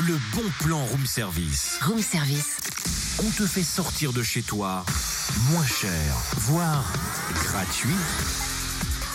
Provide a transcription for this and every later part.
le bon plan room service. Room service. On te fait sortir de chez toi moins cher, voire gratuit.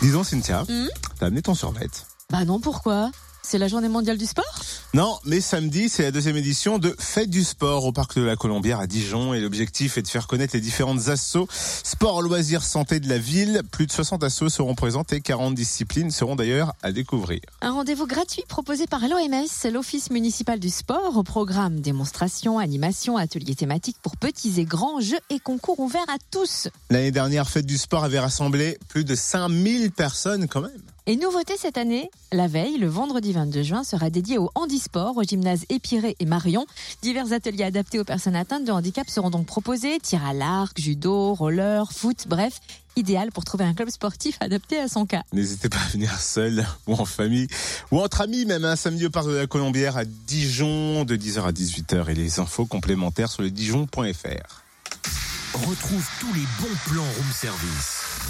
Disons, Cynthia, Hmm t'as amené ton survêt. Bah non, pourquoi? C'est la journée mondiale du sport? Non, mais samedi, c'est la deuxième édition de Fête du sport au parc de la Colombière à Dijon et l'objectif est de faire connaître les différentes assos sport, loisirs, santé de la ville. Plus de 60 assos seront présentes et 40 disciplines seront d'ailleurs à découvrir. Un rendez-vous gratuit proposé par l'OMS, l'Office municipal du sport, au programme démonstrations, animations, ateliers thématiques pour petits et grands, jeux et concours ouverts à tous. L'année dernière, Fête du sport avait rassemblé plus de 5000 personnes quand même. Et nouveauté cette année, la veille, le vendredi 22 juin, sera dédié au handisport au gymnase Épiré et Marion. Divers ateliers adaptés aux personnes atteintes de handicap seront donc proposés. Tir à l'arc, judo, roller, foot, bref, idéal pour trouver un club sportif adapté à son cas. N'hésitez pas à venir seul ou en famille ou entre amis même un samedi au parc de la Colombière à Dijon de 10h à 18h et les infos complémentaires sur le dijon.fr. Retrouve tous les bons plans room service.